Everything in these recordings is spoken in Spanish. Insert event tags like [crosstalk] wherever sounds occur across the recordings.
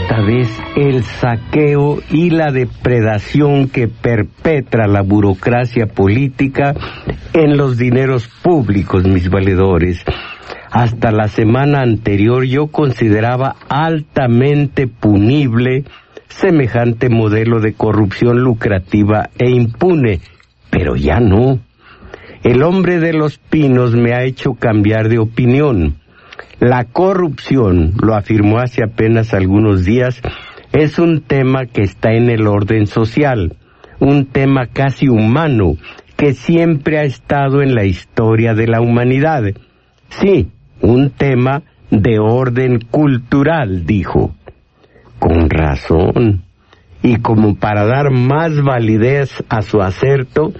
Esta vez el saqueo y la depredación que perpetra la burocracia política en los dineros públicos, mis valedores. Hasta la semana anterior yo consideraba altamente punible semejante modelo de corrupción lucrativa e impune, pero ya no. El hombre de los pinos me ha hecho cambiar de opinión. La corrupción, lo afirmó hace apenas algunos días, es un tema que está en el orden social, un tema casi humano que siempre ha estado en la historia de la humanidad. Sí, un tema de orden cultural, dijo. Con razón. Y como para dar más validez a su acerto,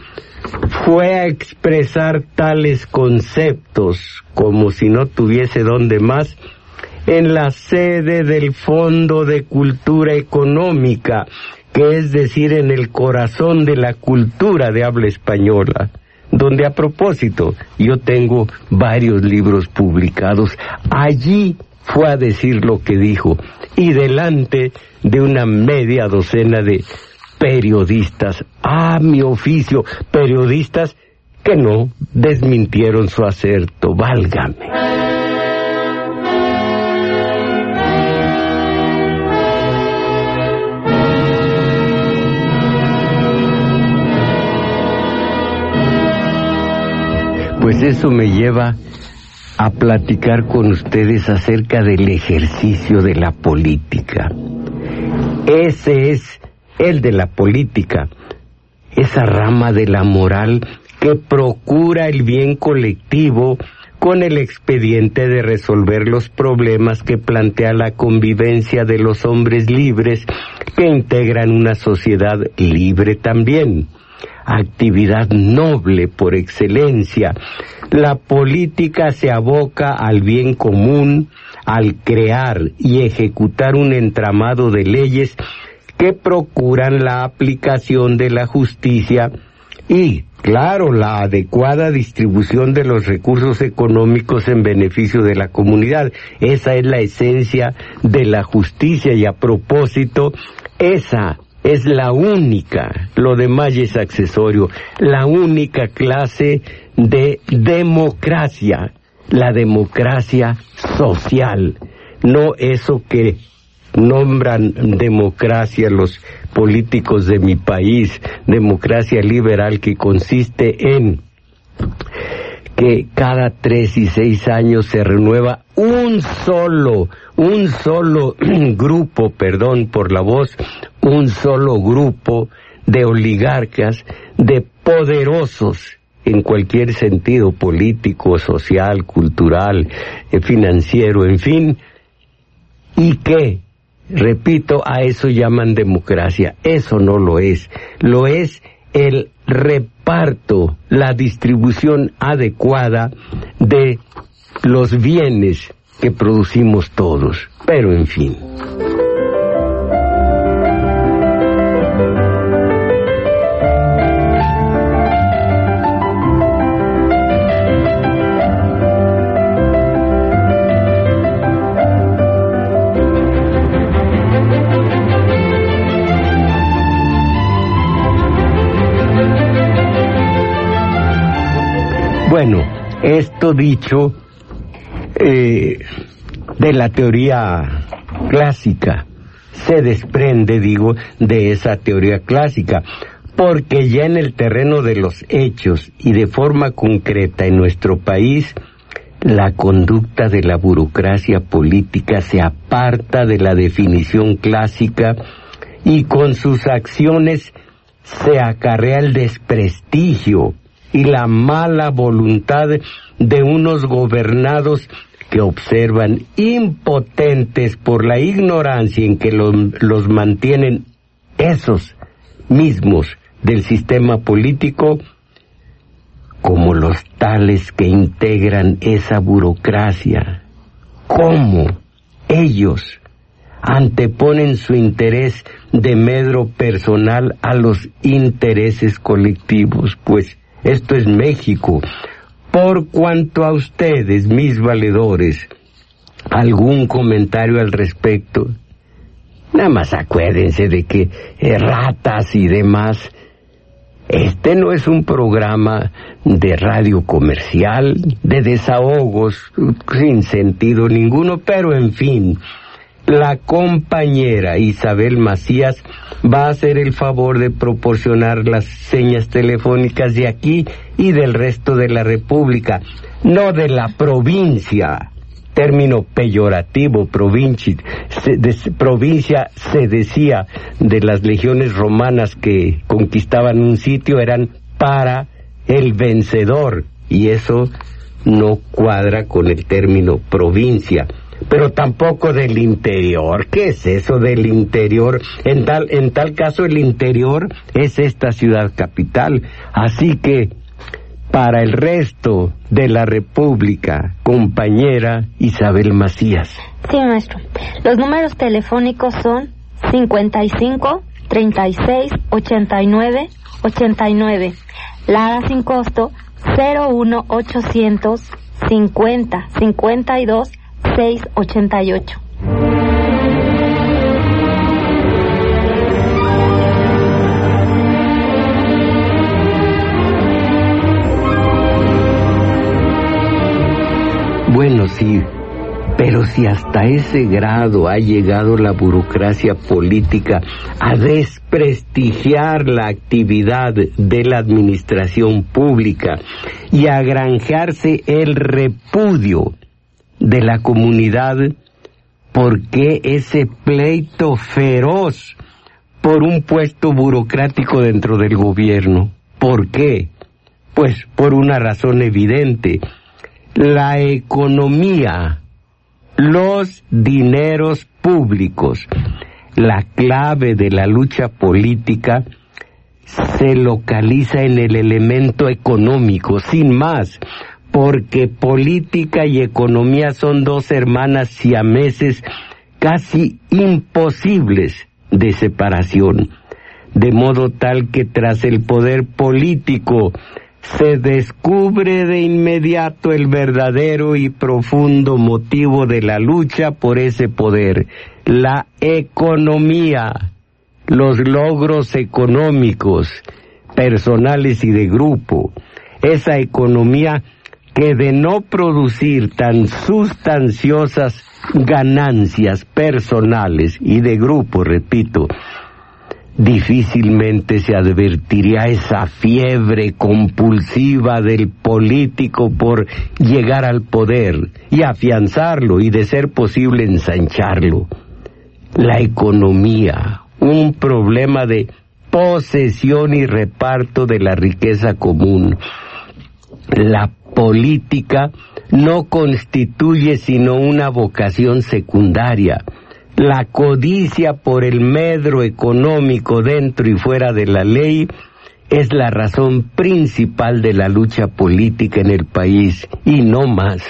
fue a expresar tales conceptos como si no tuviese donde más en la sede del Fondo de Cultura Económica, que es decir, en el corazón de la cultura de habla española, donde a propósito yo tengo varios libros publicados. Allí fue a decir lo que dijo y delante de una media docena de periodistas, a mi oficio, periodistas que no desmintieron su acerto, válgame. Pues eso me lleva a platicar con ustedes acerca del ejercicio de la política. Ese es el de la política, esa rama de la moral que procura el bien colectivo con el expediente de resolver los problemas que plantea la convivencia de los hombres libres que integran una sociedad libre también. Actividad noble por excelencia. La política se aboca al bien común, al crear y ejecutar un entramado de leyes que procuran la aplicación de la justicia y, claro, la adecuada distribución de los recursos económicos en beneficio de la comunidad. Esa es la esencia de la justicia y a propósito, esa es la única, lo demás es accesorio, la única clase de democracia, la democracia social, no eso que nombran democracia los políticos de mi país, democracia liberal que consiste en que cada tres y seis años se renueva un solo, un solo [clears throat] grupo, perdón por la voz, un solo grupo de oligarcas, de poderosos en cualquier sentido político, social, cultural, eh, financiero, en fin, y que Repito, a eso llaman democracia. Eso no lo es. Lo es el reparto, la distribución adecuada de los bienes que producimos todos. Pero en fin. Bueno, esto dicho eh, de la teoría clásica, se desprende, digo, de esa teoría clásica, porque ya en el terreno de los hechos y de forma concreta en nuestro país, la conducta de la burocracia política se aparta de la definición clásica y con sus acciones se acarrea el desprestigio, y la mala voluntad de unos gobernados que observan impotentes por la ignorancia en que los mantienen esos mismos del sistema político como los tales que integran esa burocracia. ¿Cómo ellos anteponen su interés de medro personal a los intereses colectivos? Pues esto es México. Por cuanto a ustedes, mis valedores, algún comentario al respecto, nada más acuérdense de que ratas y demás. Este no es un programa de radio comercial, de desahogos, sin sentido ninguno, pero en fin, la compañera Isabel Macías va a hacer el favor de proporcionar las señas telefónicas de aquí y del resto de la República, no de la provincia. Término peyorativo, provincia se, provincia se decía de las legiones romanas que conquistaban un sitio, eran para el vencedor, y eso no cuadra con el término provincia pero tampoco del interior. ¿Qué es eso del interior? En tal, en tal caso el interior es esta ciudad capital. Así que para el resto de la República, compañera Isabel Macías. Sí, maestro. Los números telefónicos son 55 36 89 89. La sin costo 01800 50 52 688. Bueno, sí, pero si hasta ese grado ha llegado la burocracia política a desprestigiar la actividad de la administración pública y a granjearse el repudio de la comunidad, ¿por qué ese pleito feroz por un puesto burocrático dentro del gobierno? ¿Por qué? Pues por una razón evidente la economía, los dineros públicos, la clave de la lucha política se localiza en el elemento económico, sin más, porque política y economía son dos hermanas siameses casi imposibles de separación, de modo tal que tras el poder político se descubre de inmediato el verdadero y profundo motivo de la lucha por ese poder, la economía, los logros económicos, personales y de grupo, esa economía que de no producir tan sustanciosas ganancias personales y de grupo, repito, difícilmente se advertiría esa fiebre compulsiva del político por llegar al poder y afianzarlo y de ser posible ensancharlo. La economía, un problema de posesión y reparto de la riqueza común. La política no constituye sino una vocación secundaria la codicia por el medro económico dentro y fuera de la ley es la razón principal de la lucha política en el país y no más.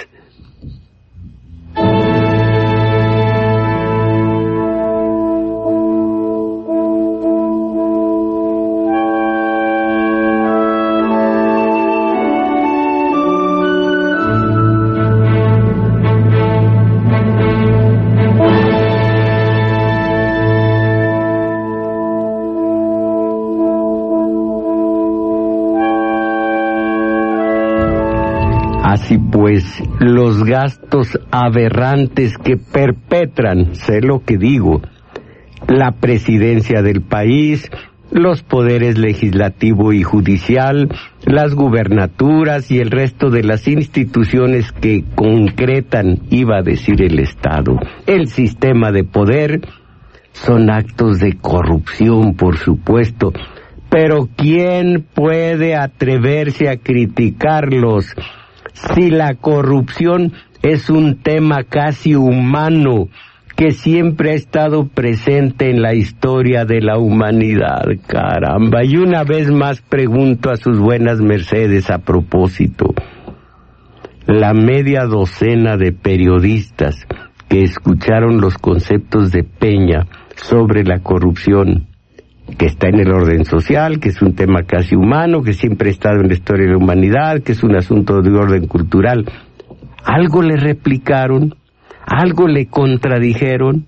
Los gastos aberrantes que perpetran, sé lo que digo, la presidencia del país, los poderes legislativo y judicial, las gubernaturas y el resto de las instituciones que concretan, iba a decir el Estado, el sistema de poder, son actos de corrupción, por supuesto, Pero ¿quién puede atreverse a criticarlos si la corrupción es un tema casi humano que siempre ha estado presente en la historia de la humanidad, caramba. Y una vez más pregunto a sus buenas mercedes a propósito, la media docena de periodistas que escucharon los conceptos de Peña sobre la corrupción, que está en el orden social, que es un tema casi humano, que siempre ha estado en la historia de la humanidad, que es un asunto de orden cultural, algo le replicaron, algo le contradijeron,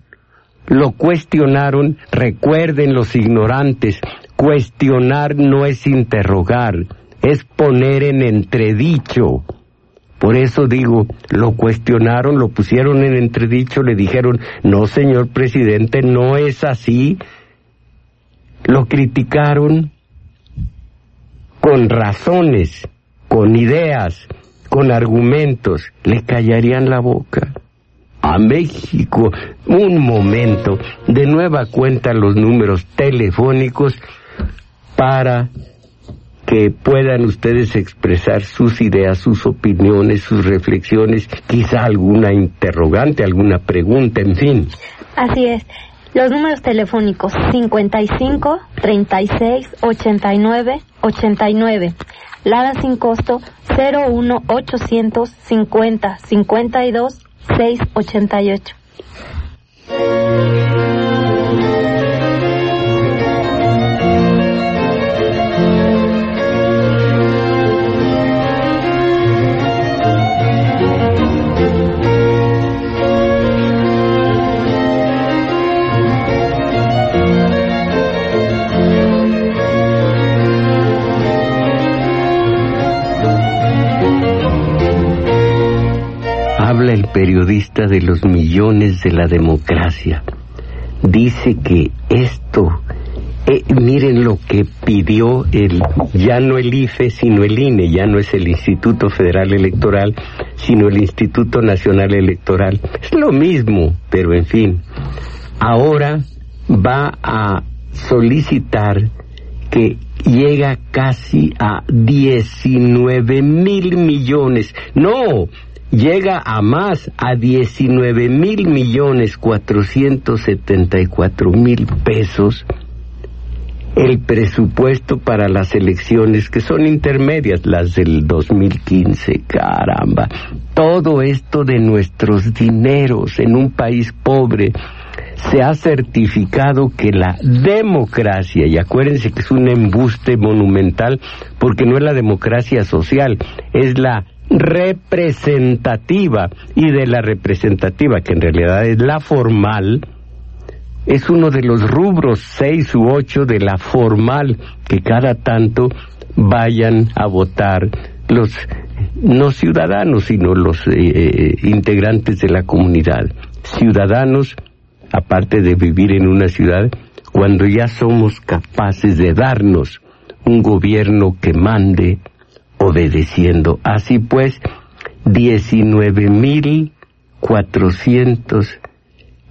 lo cuestionaron, recuerden los ignorantes, cuestionar no es interrogar, es poner en entredicho. Por eso digo, lo cuestionaron, lo pusieron en entredicho, le dijeron, no señor presidente, no es así. Lo criticaron con razones, con ideas, con argumentos, le callarían la boca. A México, un momento, de nueva cuenta los números telefónicos para que puedan ustedes expresar sus ideas, sus opiniones, sus reflexiones, quizá alguna interrogante, alguna pregunta, en fin. Así es. Los números telefónicos 55 36 89 89. Lada sin costo 01 850 52 688. Periodista de los millones de la democracia. Dice que esto, eh, miren lo que pidió el, ya no el IFE, sino el INE, ya no es el Instituto Federal Electoral, sino el Instituto Nacional Electoral. Es lo mismo, pero en fin, ahora va a solicitar que llega casi a 19 mil millones. No, llega a más, a 19 mil millones 474 mil pesos el presupuesto para las elecciones que son intermedias, las del 2015, caramba. Todo esto de nuestros dineros en un país pobre se ha certificado que la democracia, y acuérdense que es un embuste monumental, porque no es la democracia social, es la representativa y de la representativa, que en realidad es la formal, es uno de los rubros seis u ocho de la formal que cada tanto vayan a votar los no ciudadanos, sino los eh, eh, integrantes de la comunidad. Ciudadanos, aparte de vivir en una ciudad, cuando ya somos capaces de darnos un gobierno que mande, obedeciendo. Así pues, diecinueve mil cuatrocientos,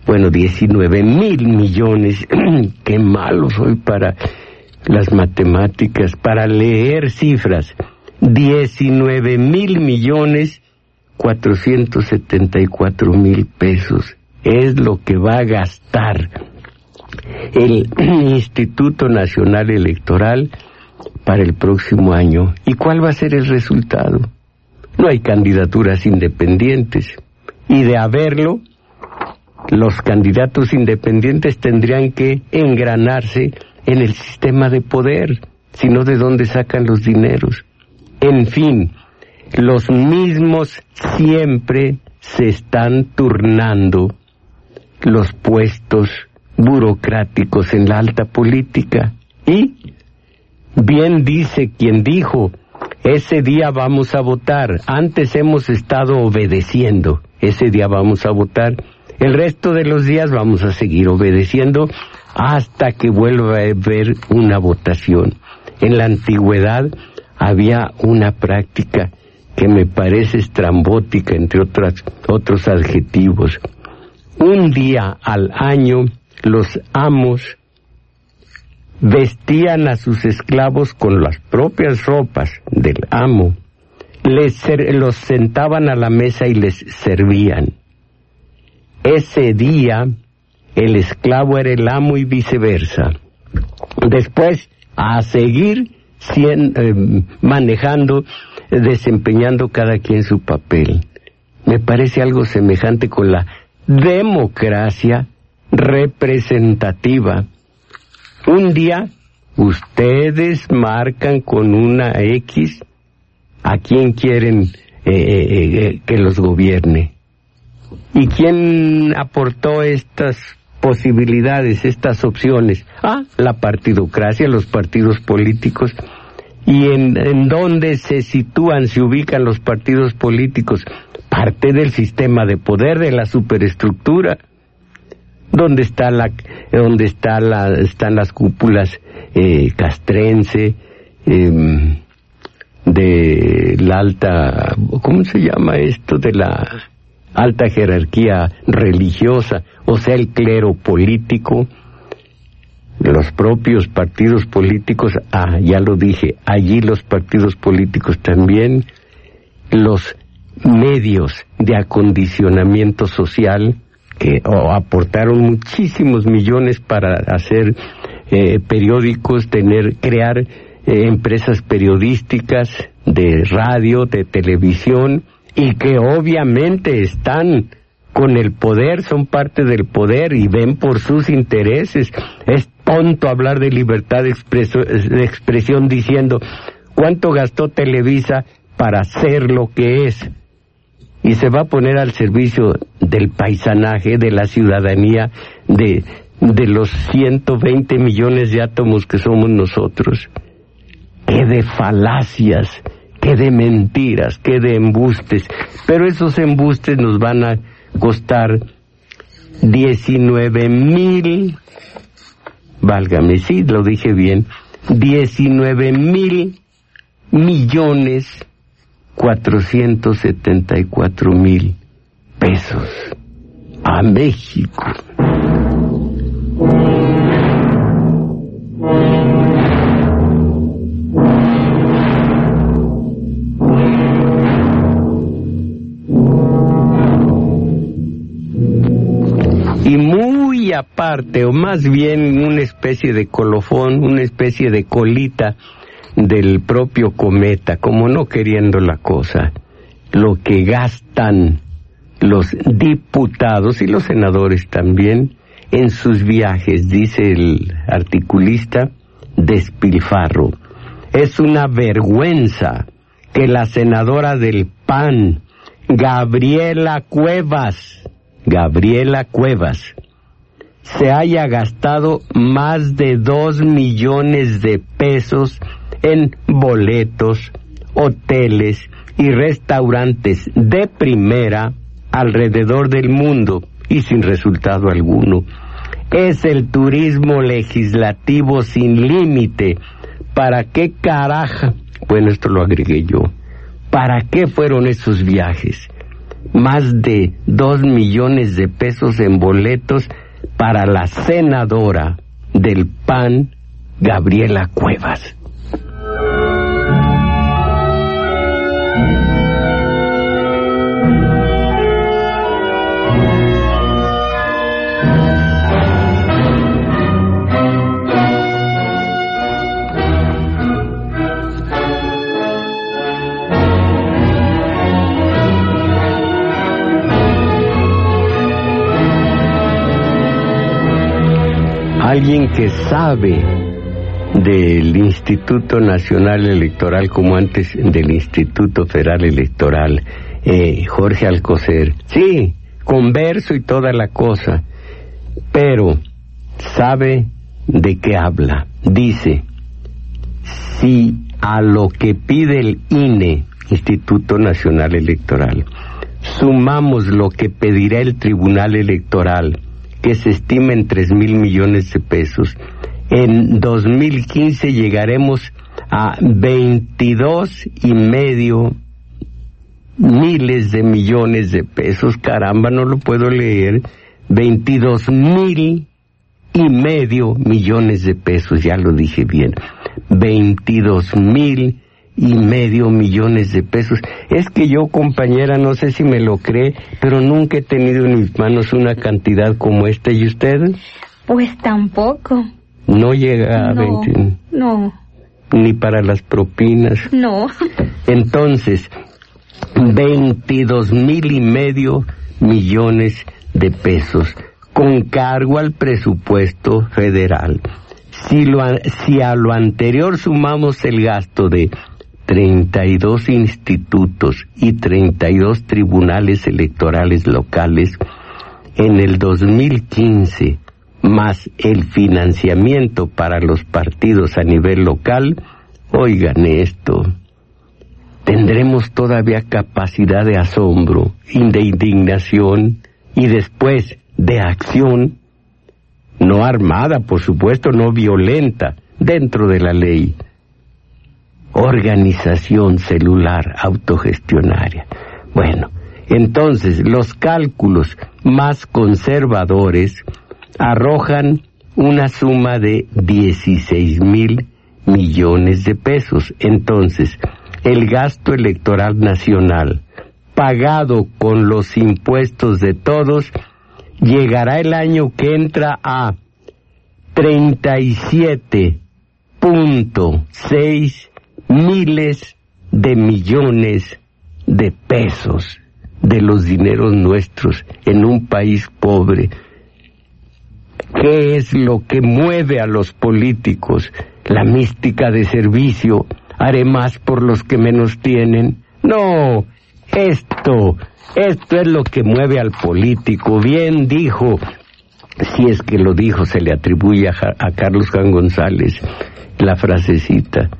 bueno, diecinueve mil millones, [clears throat] qué malo soy para las matemáticas, para leer cifras, diecinueve mil millones cuatrocientos setenta y cuatro mil pesos es lo que va a gastar el [clears throat] Instituto Nacional Electoral para el próximo año. ¿Y cuál va a ser el resultado? No hay candidaturas independientes. Y de haberlo, los candidatos independientes tendrían que engranarse en el sistema de poder, sino de dónde sacan los dineros. En fin, los mismos siempre se están turnando los puestos burocráticos en la alta política y Bien dice quien dijo, ese día vamos a votar, antes hemos estado obedeciendo, ese día vamos a votar, el resto de los días vamos a seguir obedeciendo hasta que vuelva a haber una votación. En la antigüedad había una práctica que me parece estrambótica, entre otras, otros adjetivos. Un día al año los amos vestían a sus esclavos con las propias ropas del amo, les los sentaban a la mesa y les servían. Ese día el esclavo era el amo y viceversa. Después, a seguir eh, manejando, desempeñando cada quien su papel. Me parece algo semejante con la democracia representativa. Un día ustedes marcan con una X a quien quieren eh, eh, que los gobierne. ¿Y quién aportó estas posibilidades, estas opciones? Ah, la partidocracia, los partidos políticos. ¿Y en, en dónde se sitúan, se ubican los partidos políticos? Parte del sistema de poder, de la superestructura. ¿Dónde está la, dónde está la, están las cúpulas eh, castrense, em, de la alta, ¿cómo se llama esto? De la alta jerarquía religiosa, o sea, el clero político, los propios partidos políticos, ah, ya lo dije, allí los partidos políticos también, los medios de acondicionamiento social que aportaron muchísimos millones para hacer eh, periódicos, tener, crear eh, empresas periodísticas de radio, de televisión, y que obviamente están con el poder, son parte del poder y ven por sus intereses. Es tonto hablar de libertad de, de expresión diciendo cuánto gastó Televisa para ser lo que es. Y se va a poner al servicio del paisanaje, de la ciudadanía, de, de los 120 millones de átomos que somos nosotros. ¡Qué de falacias! qué de mentiras, qué de embustes. Pero esos embustes nos van a costar 19 mil, válgame, sí, lo dije bien, 19 mil millones 474 mil pesos a México. aparte, o más bien una especie de colofón, una especie de colita del propio cometa, como no queriendo la cosa, lo que gastan los diputados y los senadores también en sus viajes, dice el articulista, despilfarro. Es una vergüenza que la senadora del PAN, Gabriela Cuevas, Gabriela Cuevas, se haya gastado más de dos millones de pesos en boletos, hoteles y restaurantes de primera alrededor del mundo y sin resultado alguno. Es el turismo legislativo sin límite. ¿Para qué caraja? Bueno, esto lo agregué yo. ¿Para qué fueron esos viajes? Más de dos millones de pesos en boletos para la senadora del PAN, Gabriela Cuevas. Alguien que sabe del Instituto Nacional Electoral como antes del Instituto Federal Electoral, eh, Jorge Alcocer. Sí, converso y toda la cosa, pero sabe de qué habla. Dice, si a lo que pide el INE, Instituto Nacional Electoral, sumamos lo que pedirá el Tribunal Electoral, que se estima en tres mil millones de pesos. En 2015 llegaremos a 22 y medio miles de millones de pesos. Caramba, no lo puedo leer. 22 mil y medio millones de pesos, ya lo dije bien, 22 mil y medio millones de pesos. Es que yo, compañera, no sé si me lo cree, pero nunca he tenido en mis manos una cantidad como esta. ¿Y usted? Pues tampoco. No llega a no, 20. No. Ni para las propinas. No. Entonces, 22 mil y medio millones de pesos con cargo al presupuesto federal. Si, lo, si a lo anterior sumamos el gasto de 32 institutos y 32 tribunales electorales locales, en el 2015, más el financiamiento para los partidos a nivel local, oigan esto, tendremos todavía capacidad de asombro y de indignación y después de acción, no armada, por supuesto, no violenta, dentro de la ley. Organización celular autogestionaria. Bueno, entonces los cálculos más conservadores arrojan una suma de 16 mil millones de pesos. Entonces, el gasto electoral nacional, pagado con los impuestos de todos, llegará el año que entra a 37.6 miles de millones de pesos de los dineros nuestros en un país pobre. ¿Qué es lo que mueve a los políticos? La mística de servicio. Haré más por los que menos tienen. No, esto esto es lo que mueve al político. Bien dijo, si es que lo dijo, se le atribuye a, Carlos Juan González la frasecita.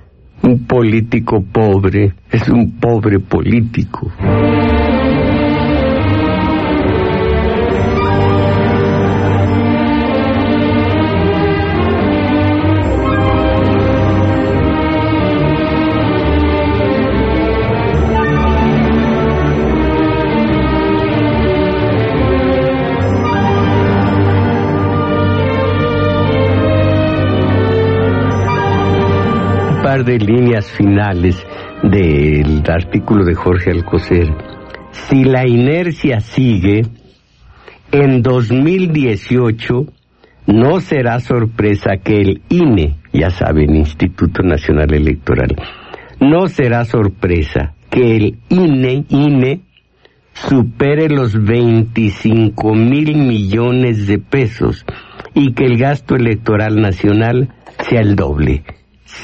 Un político pobre es un pobre político. De líneas finales del artículo de Jorge Alcocer. Si la inercia sigue, en 2018 no será sorpresa que el INE, ya saben, Instituto Nacional Electoral, no será sorpresa que el INE, INE supere los 25 mil millones de pesos y que el gasto electoral nacional sea el doble,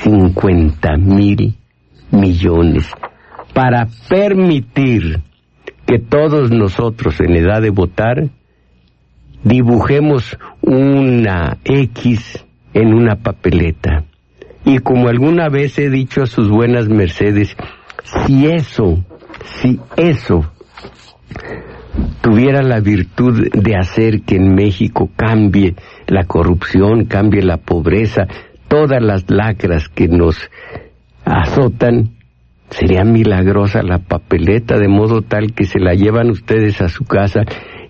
50 mil millones para permitir que todos nosotros en edad de votar dibujemos una X en una papeleta. Y como alguna vez he dicho a sus buenas mercedes, si eso, si eso tuviera la virtud de hacer que en México cambie la corrupción, cambie la pobreza, todas las lacras que nos azotan, sería milagrosa la papeleta, de modo tal que se la llevan ustedes a su casa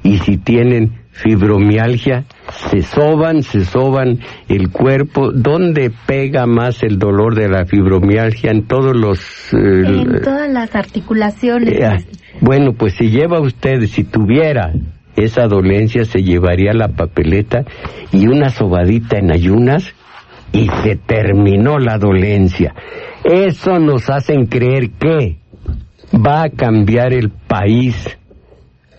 y si tienen fibromialgia, se soban, se soban el cuerpo. ¿Dónde pega más el dolor de la fibromialgia? En todos los... Eh, en todas las articulaciones. Eh, bueno, pues si lleva usted, si tuviera esa dolencia, se llevaría la papeleta y una sobadita en ayunas y se terminó la dolencia. Eso nos hacen creer que va a cambiar el país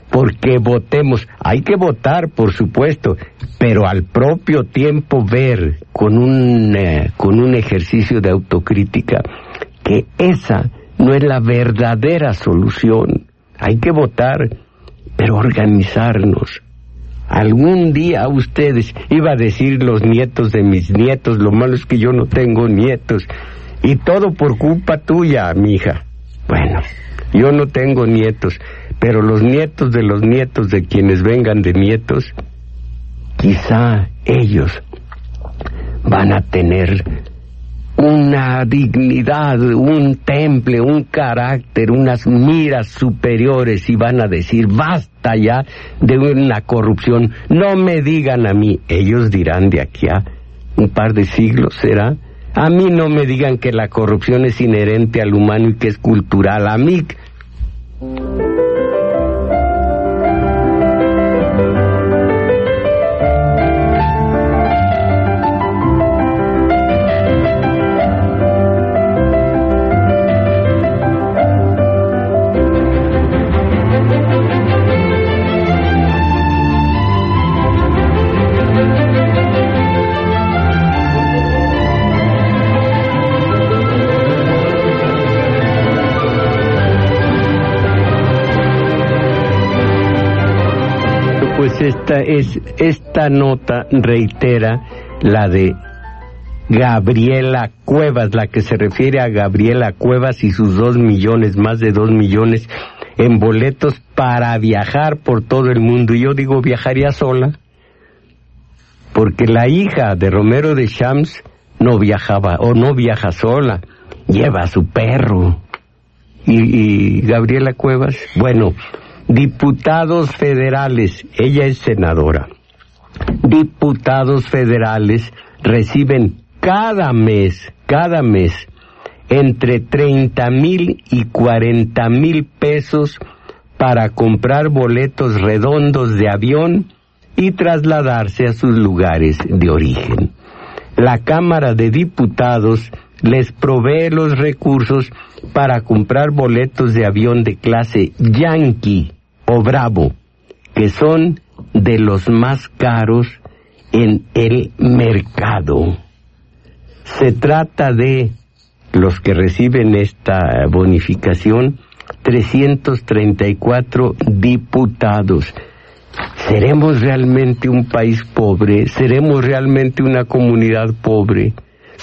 porque votemos. Hay que votar, por supuesto, pero al propio tiempo ver con un, eh, con un ejercicio de autocrítica que esa no es la verdadera solución. Hay que votar, pero organizarnos Algún día ustedes, iba a decir los nietos de mis nietos, lo malo es que yo no tengo nietos, y todo por culpa tuya, mi hija. Bueno, yo no tengo nietos, pero los nietos de los nietos de quienes vengan de nietos, quizá ellos van a tener una dignidad, un temple, un carácter, unas miras superiores y van a decir, basta ya de una corrupción. No me digan a mí, ellos dirán de aquí a un par de siglos, ¿será? A mí no me digan que la corrupción es inherente al humano y que es cultural. A mí esta, es, esta nota reitera la de Gabriela Cuevas, la que se refiere a Gabriela Cuevas y sus dos millones, más de dos millones en boletos para viajar por todo el mundo. Y yo digo, viajaría sola, porque la hija de Romero de Shams no viajaba o no viaja sola, lleva a su perro. Y, y Gabriela Cuevas, bueno, diputados federales, ella es senadora, diputados federales reciben cada mes, cada mes, entre 30 mil y 40 mil pesos para comprar boletos redondos de avión y trasladarse a sus lugares de origen. La Cámara de Diputados les provee los recursos para comprar boletos de avión de clase Yankee o Bravo, que son de los más caros en el mercado. Se trata de los que reciben esta bonificación, 334 diputados. ¿Seremos realmente un país pobre? ¿Seremos realmente una comunidad pobre?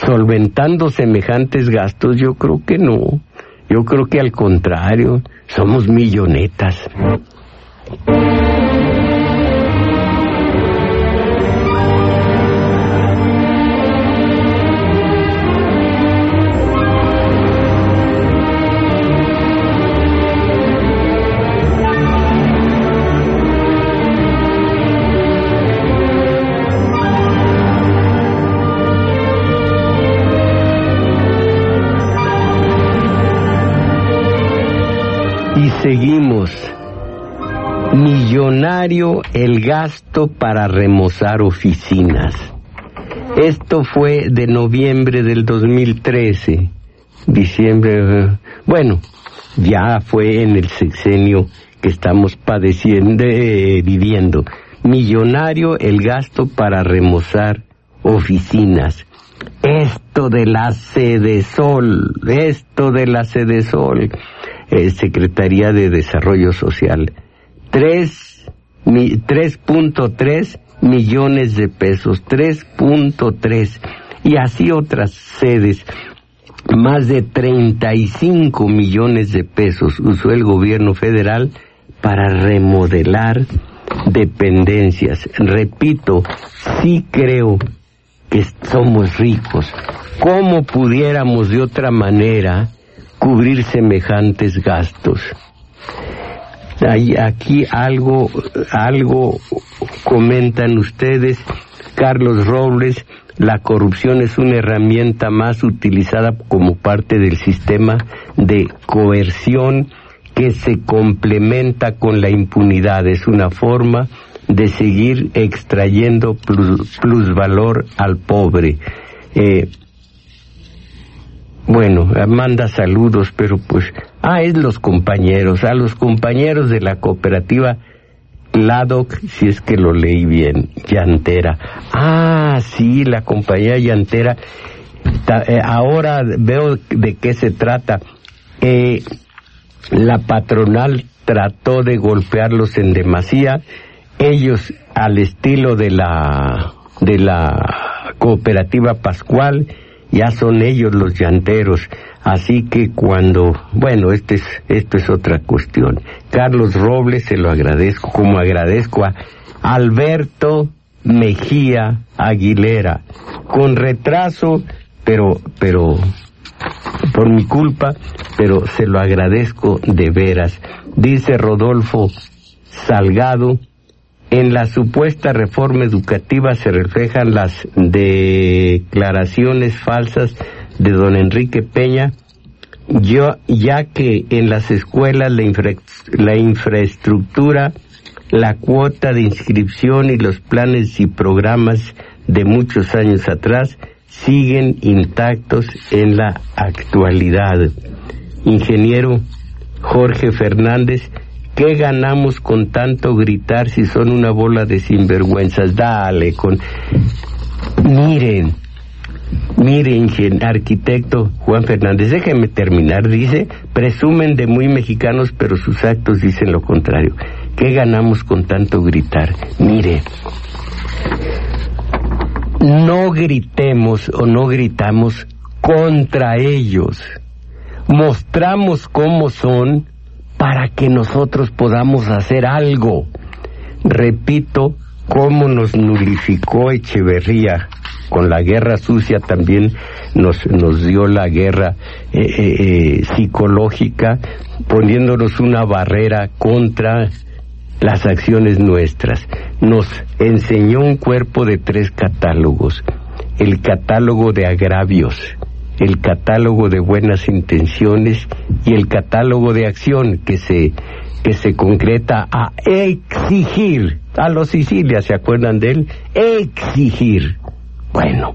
solventando semejantes gastos, yo creo que no. Yo creo que al contrario, somos millonetas. Seguimos. Millonario el gasto para remozar oficinas. Esto fue de noviembre del 2013. Diciembre. Bueno, ya fue en el sexenio que estamos padeciendo, eh, viviendo. Millonario el gasto para remozar oficinas. Esto de la sede sol, esto de la sede sol eh, Secretaría de Desarrollo Social. 3.3 millones de pesos, 3.3 y así otras sedes. Más de 35 millones de pesos usó el gobierno federal para remodelar dependencias. Repito, sí creo que somos ricos. ¿Cómo pudiéramos de otra manera cubrir semejantes gastos. Hay aquí algo, algo comentan ustedes, Carlos Robles, la corrupción es una herramienta más utilizada como parte del sistema de coerción que se complementa con la impunidad. Es una forma de seguir extrayendo plus, plusvalor al pobre. Eh, bueno, manda saludos, pero pues, ah, es los compañeros, a los compañeros de la cooperativa LADOC, si es que lo leí bien, Llantera. Ah, sí, la compañía Llantera. Eh, ahora veo de qué se trata. Eh, la patronal trató de golpearlos en demasía. Ellos, al estilo de la, de la cooperativa Pascual, ya son ellos los llanteros. Así que cuando, bueno, este es, esto es otra cuestión. Carlos Robles se lo agradezco, como agradezco a Alberto Mejía Aguilera. Con retraso, pero, pero, por mi culpa, pero se lo agradezco de veras. Dice Rodolfo Salgado, en la supuesta reforma educativa se reflejan las declaraciones falsas de don Enrique Peña, yo, ya que en las escuelas la, la infraestructura, la cuota de inscripción y los planes y programas de muchos años atrás siguen intactos en la actualidad. Ingeniero Jorge Fernández, ¿qué ganamos con tanto gritar si son una bola de sinvergüenzas? Dale, con... Miren, miren, arquitecto Juan Fernández, déjeme terminar, dice, presumen de muy mexicanos, pero sus actos dicen lo contrario. ¿Qué ganamos con tanto gritar? Mire, no gritemos o no gritamos contra ellos. Mostramos cómo son para que nosotros podamos hacer algo. Repito, cómo nos nulificó Echeverría con la guerra sucia también nos, nos dio la guerra eh, eh, eh, psicológica poniéndonos una barrera contra las acciones nuestras. Nos enseñó un cuerpo de tres catálogos. El catálogo de agravios, el catálogo de buenas intenciones y el catálogo de acción que se, que se concreta a exigir. A los Sicilia, ¿se acuerdan de él? Exigir. Bueno,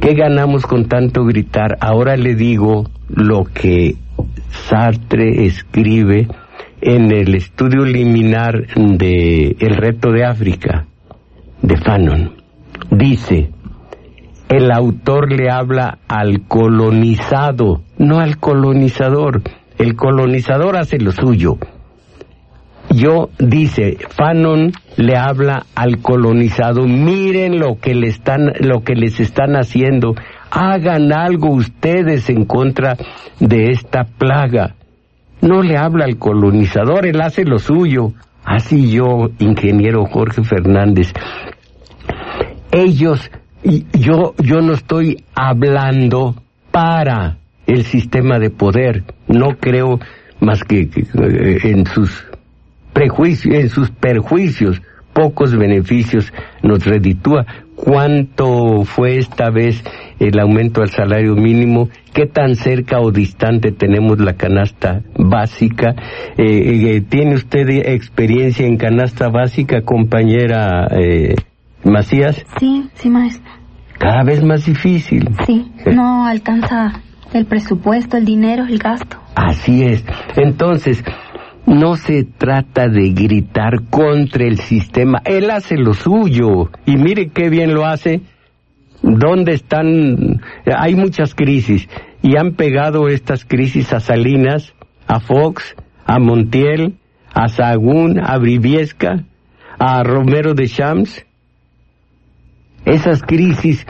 ¿qué ganamos con tanto gritar? Ahora le digo lo que Sartre escribe en el estudio liminar de El reto de África, de Fanon. Dice, el autor le habla al colonizado, no al colonizador. El colonizador hace lo suyo. Yo, dice, Fanon le habla al colonizado, miren lo que le están, lo que les están haciendo, hagan algo ustedes en contra de esta plaga no le habla al colonizador, él hace lo suyo. Así yo, ingeniero Jorge Fernández, ellos, yo, yo no estoy hablando para el sistema de poder, no creo más que, eh, en sus prejuicios, en sus perjuicios, pocos beneficios nos reditúa. ¿Cuánto fue esta vez el aumento al salario mínimo? ¿Qué tan cerca o distante tenemos la canasta básica? Eh, eh, ¿Tiene usted experiencia en canasta básica, compañera eh, Macías? Sí, sí, maestro. Cada vez más difícil. Sí, no alcanza el presupuesto, el dinero, el gasto. Así es. Entonces, no se trata de gritar contra el sistema, él hace lo suyo y mire qué bien lo hace. ¿Dónde están? Hay muchas crisis y han pegado estas crisis a Salinas, a Fox, a Montiel, a Sagún, a Briviesca, a Romero de Champs. Esas crisis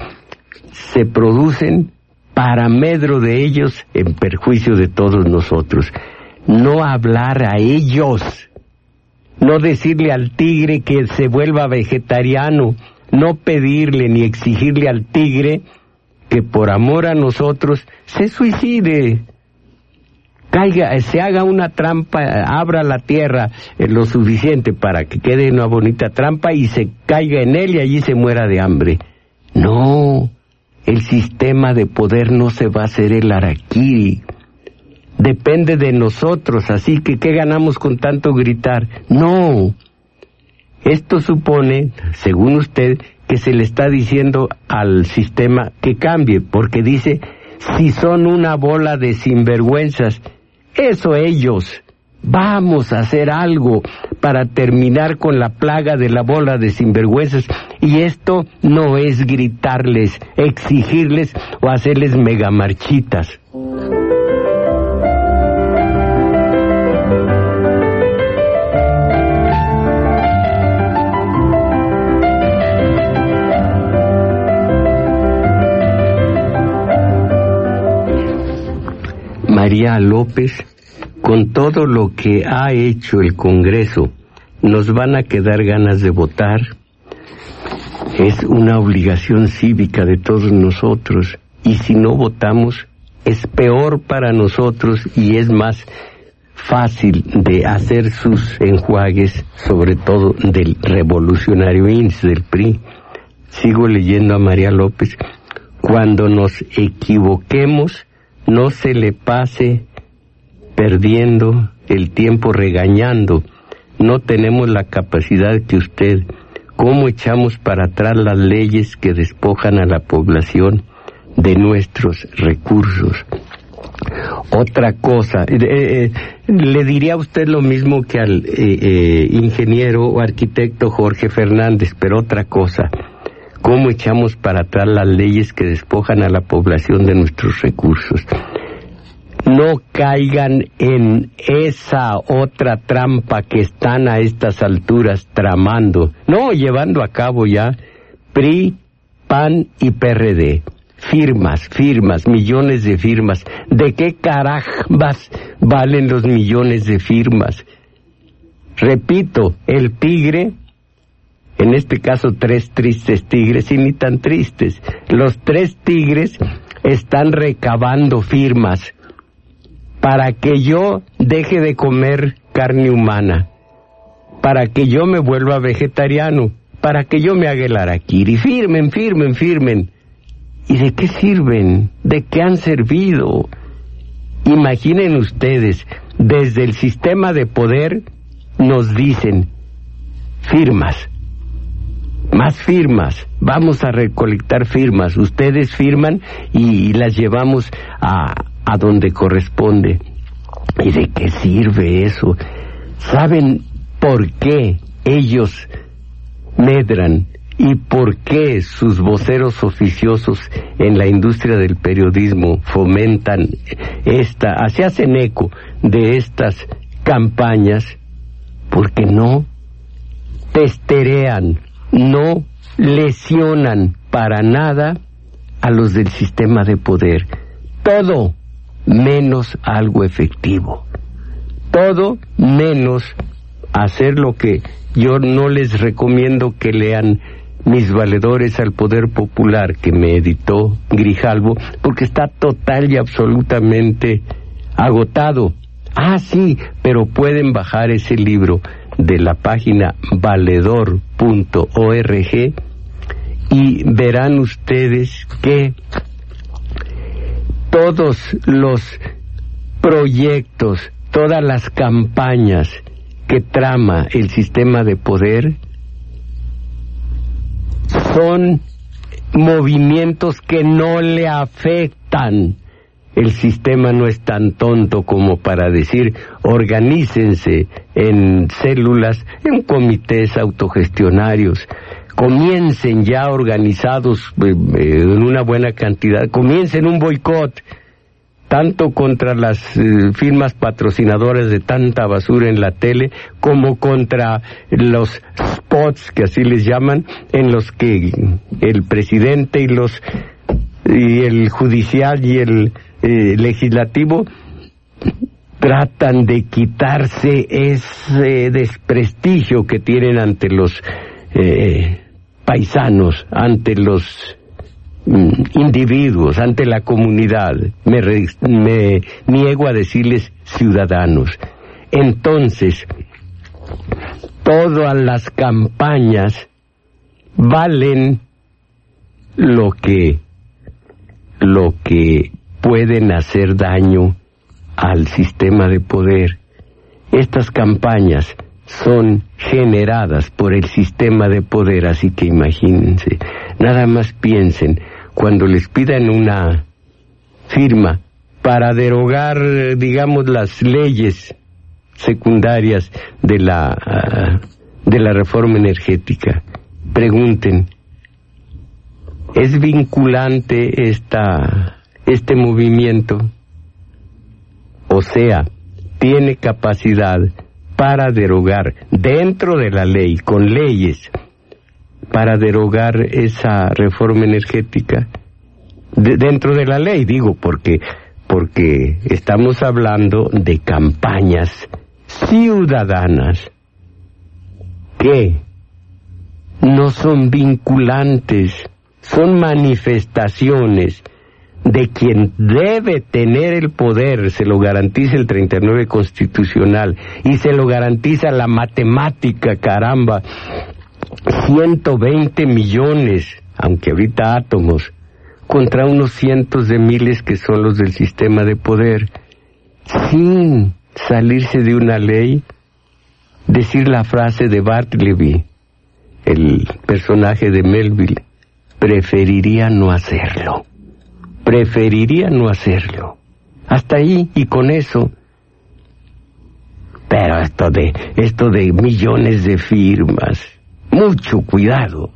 se producen para medro de ellos en perjuicio de todos nosotros. No hablar a ellos, no decirle al tigre que se vuelva vegetariano, no pedirle ni exigirle al tigre que por amor a nosotros se suicide, caiga, se haga una trampa, abra la tierra eh, lo suficiente para que quede una bonita trampa y se caiga en él y allí se muera de hambre. No, el sistema de poder no se va a hacer el araquiri depende de nosotros, así que ¿qué ganamos con tanto gritar? No. Esto supone, según usted, que se le está diciendo al sistema que cambie, porque dice, si son una bola de sinvergüenzas, eso ellos. Vamos a hacer algo para terminar con la plaga de la bola de sinvergüenzas. Y esto no es gritarles, exigirles o hacerles megamarchitas. María López, con todo lo que ha hecho el Congreso, nos van a quedar ganas de votar. Es una obligación cívica de todos nosotros y si no votamos es peor para nosotros y es más fácil de hacer sus enjuagues, sobre todo del revolucionario índice del PRI. Sigo leyendo a María López. Cuando nos equivoquemos, no se le pase perdiendo el tiempo regañando. No tenemos la capacidad que usted. ¿Cómo echamos para atrás las leyes que despojan a la población de nuestros recursos? Otra cosa, eh, eh, le diría a usted lo mismo que al eh, ingeniero o arquitecto Jorge Fernández, pero otra cosa, ¿cómo echamos para atrás las leyes que despojan a la población de nuestros recursos? No caigan en esa otra trampa que están a estas alturas tramando, no llevando a cabo ya PRI, PAN y PRD firmas, firmas, millones de firmas. ¿De qué carajbas valen los millones de firmas? Repito, el tigre, en este caso tres tristes tigres y ni tan tristes, los tres tigres están recabando firmas para que yo deje de comer carne humana, para que yo me vuelva vegetariano, para que yo me haga el araquiri. Firmen, firmen, firmen. ¿Y de qué sirven? ¿De qué han servido? Imaginen ustedes, desde el sistema de poder nos dicen, firmas, más firmas, vamos a recolectar firmas, ustedes firman y las llevamos a, a donde corresponde. ¿Y de qué sirve eso? ¿Saben por qué ellos medran y por qué sus voceros oficiosos en la industria del periodismo fomentan esta, se hacen eco de estas campañas, porque no testerean, no lesionan para nada a los del sistema de poder. Todo menos algo efectivo. Todo menos hacer lo que yo no les recomiendo que lean mis valedores al poder popular que me editó Grijalvo, porque está total y absolutamente agotado. Ah, sí, pero pueden bajar ese libro de la página valedor.org y verán ustedes que todos los proyectos, todas las campañas que trama el sistema de poder son movimientos que no le afectan. El sistema no es tan tonto como para decir organícense en células, en comités autogestionarios, comiencen ya organizados eh, eh, en una buena cantidad, comiencen un boicot tanto contra las eh, firmas patrocinadoras de tanta basura en la tele como contra los spots que así les llaman en los que el presidente y los y el judicial y el eh, legislativo tratan de quitarse ese desprestigio que tienen ante los eh, paisanos, ante los Mm, individuos, ante la comunidad, me, me niego a decirles ciudadanos. Entonces, todas las campañas valen lo que lo que pueden hacer daño al sistema de poder. Estas campañas son generadas por el sistema de poder, así que imagínense, nada más piensen, cuando les pidan una firma para derogar, digamos, las leyes secundarias de la, ah, de la reforma energética, pregunten, ¿es vinculante esta, este movimiento? O sea, tiene capacidad para derogar dentro de la ley, con leyes, para derogar esa reforma energética dentro de la ley, digo, porque porque estamos hablando de campañas ciudadanas que no son vinculantes, son manifestaciones de quien debe tener el poder, se lo garantiza el 39 constitucional y se lo garantiza la matemática, caramba, 120 millones, aunque ahorita átomos, contra unos cientos de miles que son los del sistema de poder, sin salirse de una ley, decir la frase de Bartleby, el personaje de Melville, preferiría no hacerlo preferiría no hacerlo. Hasta ahí y con eso. Pero esto de esto de millones de firmas, mucho cuidado.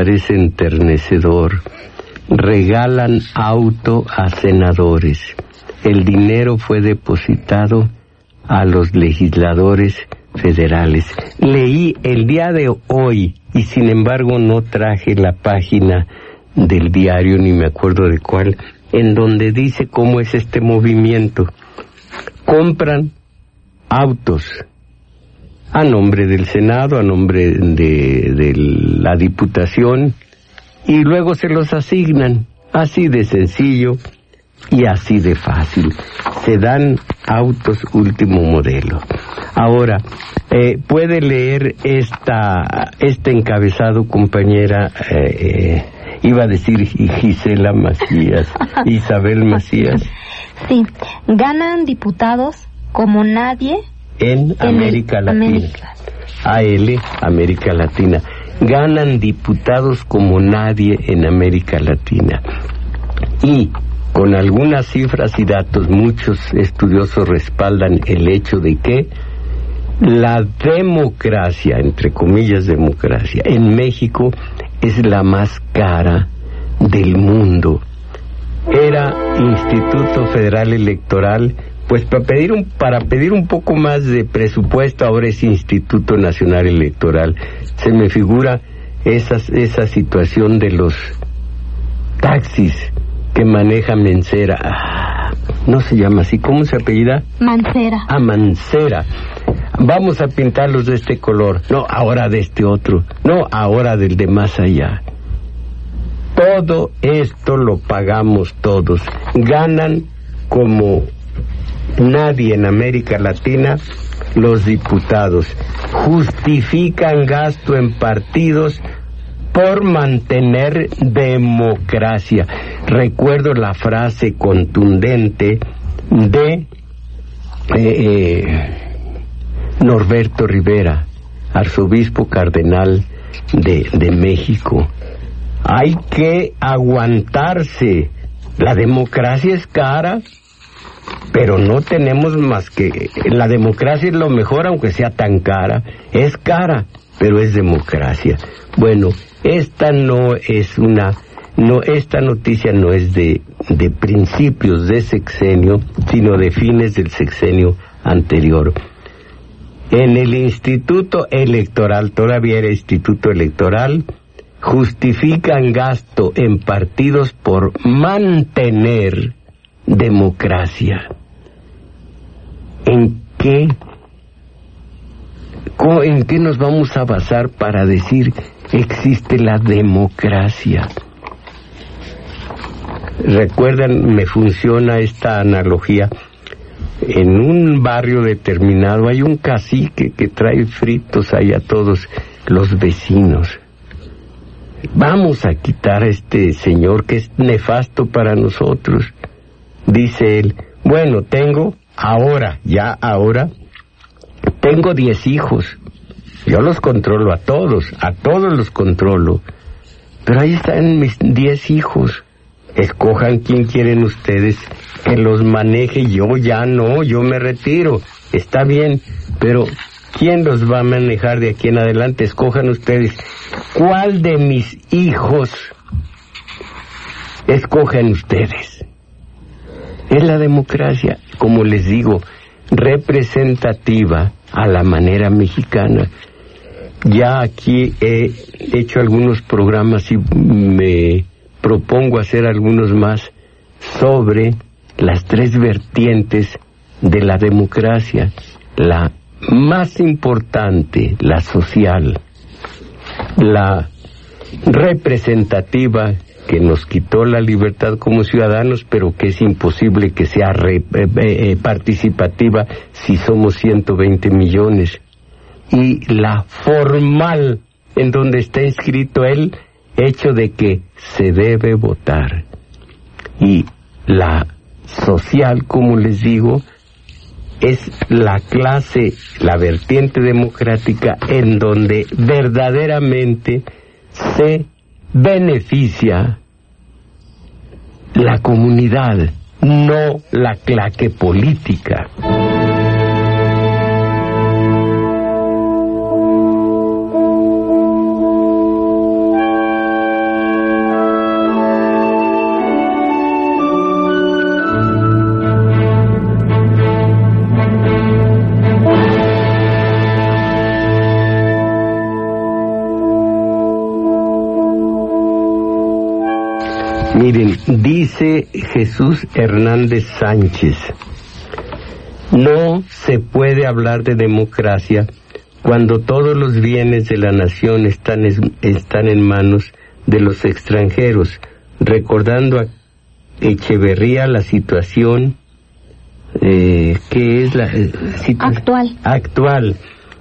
Parece enternecedor. Regalan auto a senadores. El dinero fue depositado a los legisladores federales. Leí el día de hoy y sin embargo no traje la página del diario, ni me acuerdo de cuál, en donde dice cómo es este movimiento. Compran autos a nombre del Senado, a nombre de, de la Diputación, y luego se los asignan, así de sencillo y así de fácil. Se dan autos último modelo. Ahora, eh, puede leer esta, este encabezado, compañera, eh, eh, iba a decir Gisela Macías, [laughs] Isabel Macías. Sí, ganan diputados como nadie en, América Latina. AL, América Latina. Ganan diputados como nadie en América Latina. Y con algunas cifras y datos, muchos estudiosos respaldan el hecho de que la democracia, entre comillas democracia, en México es la más cara del mundo. Era Instituto Federal Electoral pues para pedir un para pedir un poco más de presupuesto ahora es Instituto Nacional Electoral. Se me figura esa esa situación de los taxis que maneja Mencera. Ah, no se llama así cómo se apellida Mancera. Ah Mancera. Vamos a pintarlos de este color. No ahora de este otro. No ahora del de más allá todo esto lo pagamos todos ganan como nadie en América Latina, los diputados justifican gasto en partidos por mantener democracia. Recuerdo la frase contundente de eh, eh, Norberto Rivera, arzobispo cardenal de, de México. Hay que aguantarse. La democracia es cara, pero no tenemos más que la democracia es lo mejor aunque sea tan cara. Es cara pero es democracia. Bueno esta no es una no esta noticia no es de de principios de sexenio sino de fines del sexenio anterior. En el instituto electoral todavía era instituto electoral justifican gasto en partidos por mantener democracia. ¿En qué, en qué nos vamos a basar para decir existe la democracia? Recuerdan, me funciona esta analogía. En un barrio determinado hay un cacique que trae fritos ahí a todos los vecinos. Vamos a quitar a este señor que es nefasto para nosotros dice él, bueno, tengo ahora, ya ahora, Tengo diez hijos. Yo los controlo a todos, a todos los controlo. Pero ahí están mis diez hijos. Escojan quién quieren ustedes que los maneje. Yo ya no, yo me retiro. Está bien, pero ¿quién los va a manejar de aquí en adelante? Escojan ustedes. ¿Cuál de mis hijos escogen ustedes? Es la democracia, como les digo, representativa a la manera mexicana. Ya aquí he hecho algunos programas y me propongo hacer algunos más sobre las tres vertientes de la democracia. La más importante, la social, la representativa, que nos quitó la libertad como ciudadanos, pero que es imposible que sea eh, eh, eh, participativa si somos 120 millones. Y la formal, en donde está escrito el hecho de que se debe votar. Y la social, como les digo, es la clase, la vertiente democrática en donde verdaderamente se beneficia la comunidad, no la claque política. Miren, dice Jesús Hernández Sánchez, no se puede hablar de democracia cuando todos los bienes de la nación están, están en manos de los extranjeros, recordando a Echeverría la situación eh, que es la eh, actual. actual.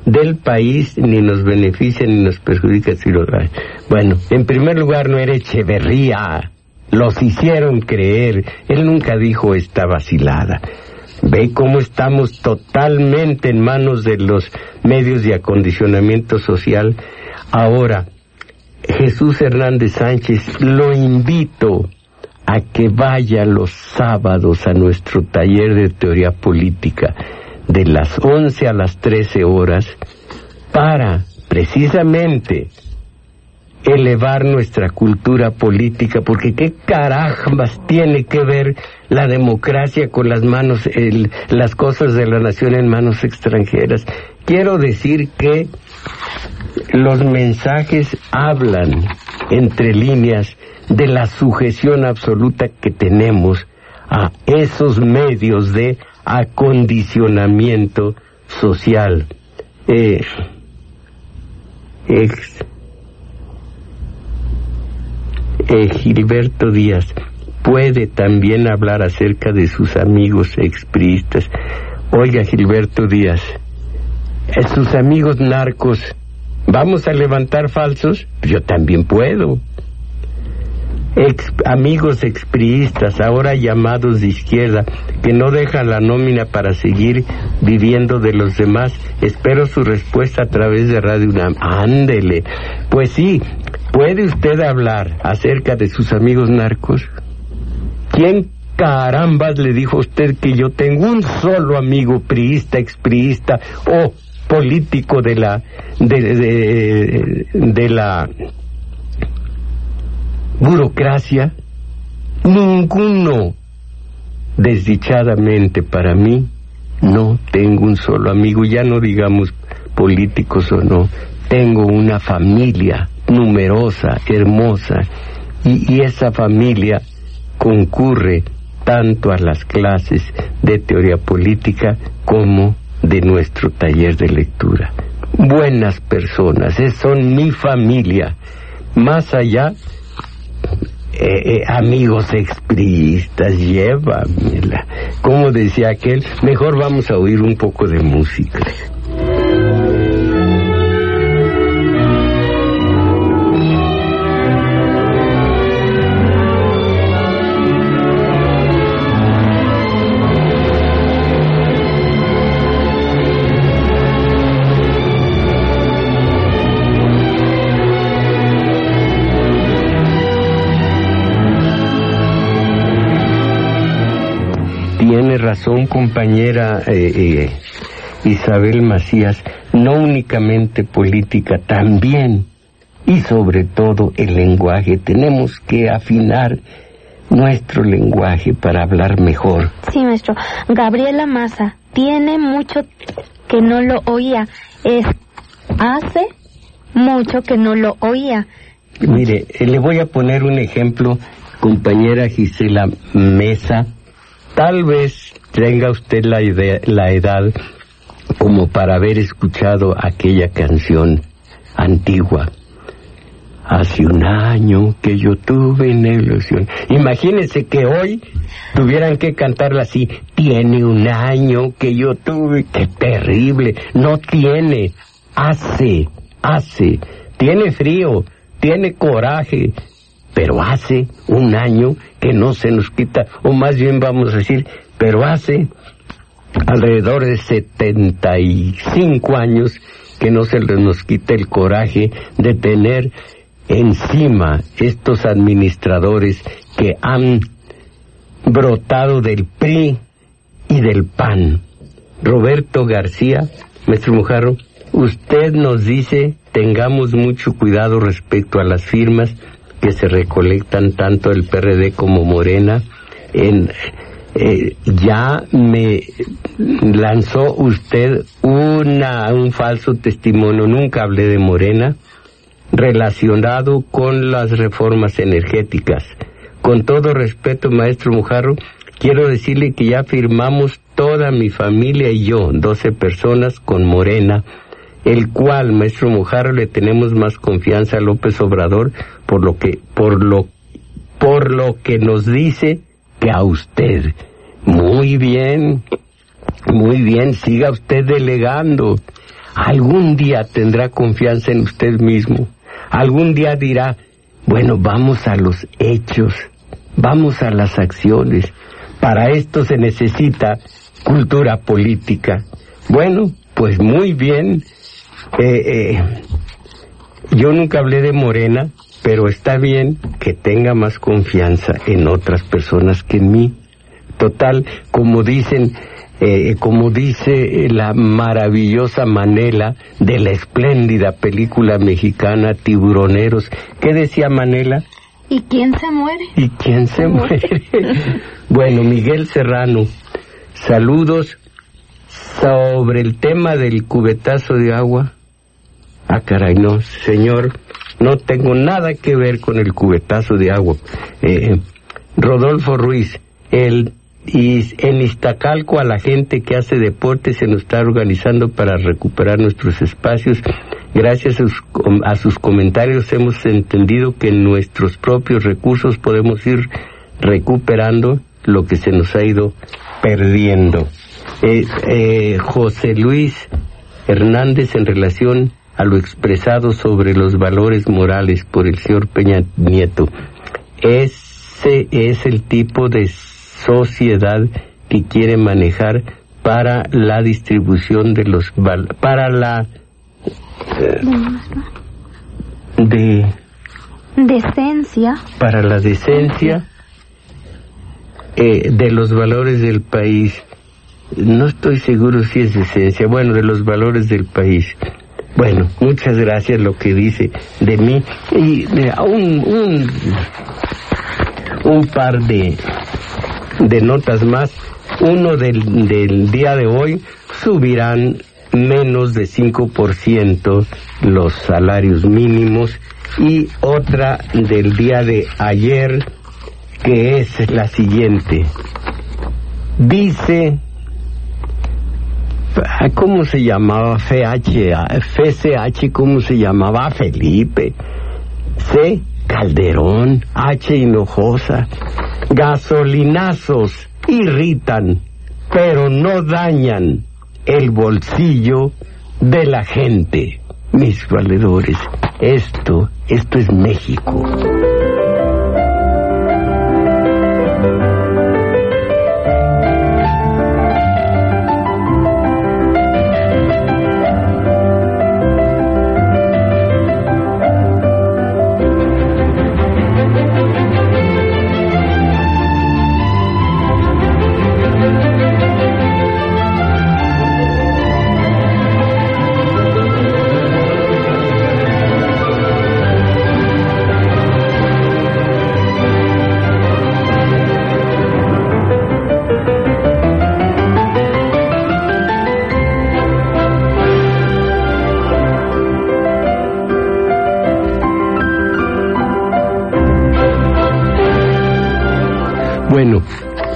Del país ni nos beneficia ni nos perjudica si lo Bueno, en primer lugar no era Echeverría, los hicieron creer. Él nunca dijo esta vacilada. Ve cómo estamos totalmente en manos de los medios de acondicionamiento social. Ahora, Jesús Hernández Sánchez, lo invito a que vaya los sábados a nuestro taller de teoría política de las 11 a las 13 horas para precisamente elevar nuestra cultura política, porque qué carajmas tiene que ver la democracia con las manos, las cosas de la nación en manos extranjeras. Quiero decir que los mensajes hablan entre líneas de la sujeción absoluta que tenemos a esos medios de acondicionamiento social. Eh, eh, Gilberto Díaz puede también hablar acerca de sus amigos expriistas. Oiga, Gilberto Díaz, sus amigos narcos, ¿vamos a levantar falsos? Yo también puedo. Ex, amigos expriistas, ahora llamados de izquierda, que no dejan la nómina para seguir viviendo de los demás. Espero su respuesta a través de Radio UNAM. Ándele. Pues sí, ¿Puede usted hablar acerca de sus amigos narcos? ¿Quién carambas le dijo a usted que yo tengo un solo amigo priista, expriista o político de la de, de la burocracia? Ninguno. Desdichadamente para mí no tengo un solo amigo, ya no digamos políticos o no, tengo una familia numerosa, hermosa, y, esa familia concurre tanto a las clases de teoría política como de nuestro taller de lectura. Buenas personas, son mi familia. Más allá, eh, eh, amigos expriistas, llévamela. Como decía aquel, mejor vamos a oír un poco de música. Tiene razón compañera eh, eh, Isabel Macías, no únicamente política, también y sobre todo el lenguaje. Tenemos que afinar nuestro lenguaje para hablar mejor. Sí, maestro. Gabriela Maza tiene mucho que no lo oía. Es hace mucho que no lo oía. Mire, eh, le voy a poner un ejemplo, compañera Gisela Mesa. Tal vez tenga usted la, edad como para haber escuchado aquella canción antigua. Hace un año que yo tuve una ilusión. Imagínense que hoy tuvieran que cantarla así. Tiene un año que yo tuve. Qué terrible. No tiene. Hace, hace. Tiene frío, tiene coraje. Pero hace un año que no se nos quita. O más bien vamos a decir, pero hace alrededor de 75 años que no se nos quita el coraje de tener encima estos administradores que han brotado del PRI y del PAN. Roberto García, maestro Mujarro, usted nos dice tengamos mucho cuidado respecto a las firmas que se recolectan tanto el PRD como Morena en eh, ya me lanzó usted una, un falso testimonio, nunca hablé de Morena, relacionado con las reformas energéticas. Con todo respeto, maestro Mujarro, quiero decirle que ya firmamos toda mi familia y yo, 12 personas con Morena, el cual, maestro Mujarro, le tenemos más confianza a López Obrador por lo que, por lo, por lo que nos dice que a usted. Muy bien, muy bien, siga usted delegando. Algún día tendrá confianza en usted mismo. Algún día dirá, bueno, vamos a los hechos, vamos a las acciones. Para esto se necesita cultura política. Bueno, pues muy bien. Eh, eh, yo nunca hablé de Morena, pero está bien que tenga más confianza en otras personas que en mí. Total, como dicen, eh, como dice la maravillosa Manela de la espléndida película mexicana Tiburoneros. ¿Qué decía Manela? ¿Y quién se muere? ¿Y quién se muere? [laughs] bueno, Miguel Serrano, saludos sobre el tema del cubetazo de agua. Ah, caray, no, señor, no tengo nada que ver con el cubetazo de agua. Eh, Rodolfo Ruiz, el y en Iztacalco a la gente que hace deporte se nos está organizando para recuperar nuestros espacios. Gracias a sus, a sus comentarios hemos entendido que nuestros propios recursos podemos ir recuperando lo que se nos ha ido perdiendo. Eh, eh, José Luis Hernández en relación a lo expresado sobre los valores morales por el señor Peña Nieto. Ese es el tipo de sociedad que quiere manejar para la distribución de los para la eh, de decencia. para la decencia eh, de los valores del país. No estoy seguro si es decencia. Bueno de los valores del país bueno muchas gracias lo que dice de mí y un, un un par de de notas más. Uno del, del día de hoy subirán menos de 5% los salarios mínimos y otra del día de ayer que es la siguiente. Dice, ¿cómo se llamaba FH? FCH, ¿cómo se llamaba Felipe? C. Calderón, H. Hinojosa gasolinazos irritan, pero no dañan el bolsillo de la gente. Mis valedores, esto, esto es México. Bueno,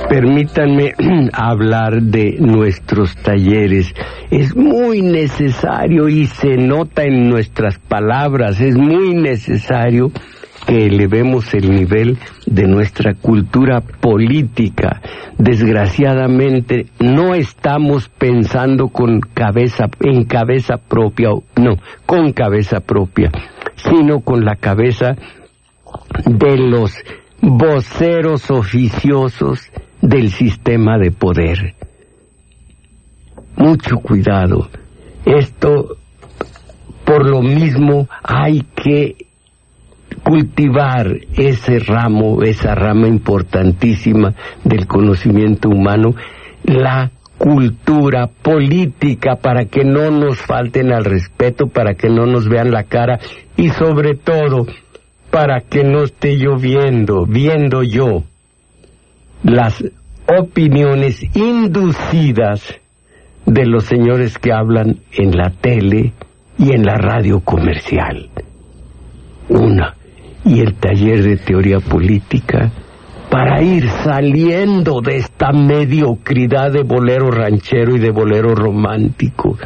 permítanme [clears throat] hablar de nuestros talleres. Es muy necesario y se nota en nuestras palabras, es muy necesario que elevemos el nivel de nuestra cultura política. Desgraciadamente no estamos pensando con cabeza en cabeza propia, no, con cabeza propia, sino con la cabeza de los voceros oficiosos del sistema de poder. Mucho cuidado. Esto, por lo mismo, hay que cultivar ese ramo, esa rama importantísima del conocimiento humano, la cultura política para que no nos falten al respeto, para que no nos vean la cara y sobre todo para que no esté yo viendo, viendo yo las opiniones inducidas de los señores que hablan en la tele y en la radio comercial. Una, y el taller de teoría política para ir saliendo de esta mediocridad de bolero ranchero y de bolero romántico.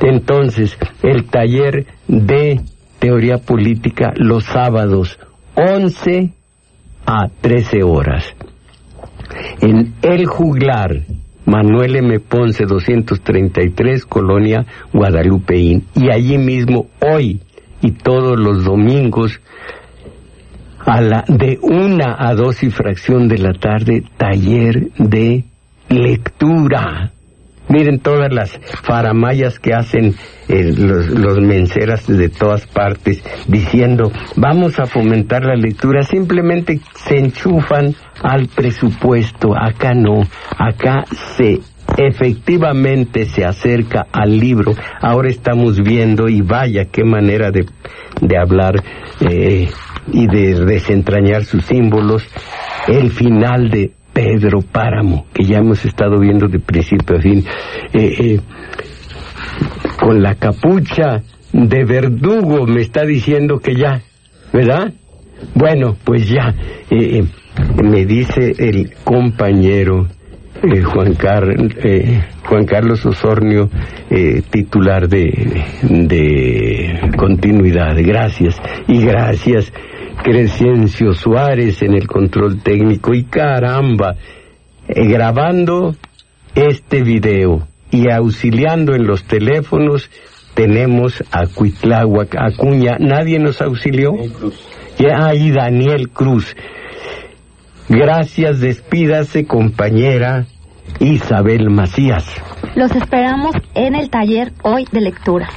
Entonces, el taller de teoría política los sábados 11 a 13 horas. En El Juglar, Manuel M. Ponce 233, Colonia Guadalupeín. Y allí mismo, hoy y todos los domingos, a la, de una a dos y fracción de la tarde, taller de lectura. Miren todas las faramayas que hacen eh, los, los, menceras de todas partes diciendo vamos a fomentar la lectura. Simplemente se enchufan al presupuesto. Acá no. Acá se efectivamente se acerca al libro. Ahora estamos viendo y vaya qué manera de, de hablar eh, y de desentrañar sus símbolos. El final de Pedro Páramo, que ya hemos estado viendo de principio a fin, eh, eh, con la capucha de verdugo me está diciendo que ya, ¿verdad? Bueno, pues ya, eh, me dice el compañero Juan, Juan Carlos Osornio, titular de, de continuidad. Gracias. Y gracias Crescencio Suárez en el control técnico y caramba, eh, grabando este video y auxiliando en los teléfonos tenemos a Cuitláhuac, Acuña, nadie nos auxilió. Y ahí Daniel Cruz. Gracias, despídase compañera Isabel Macías. Los esperamos en el taller hoy de lectura.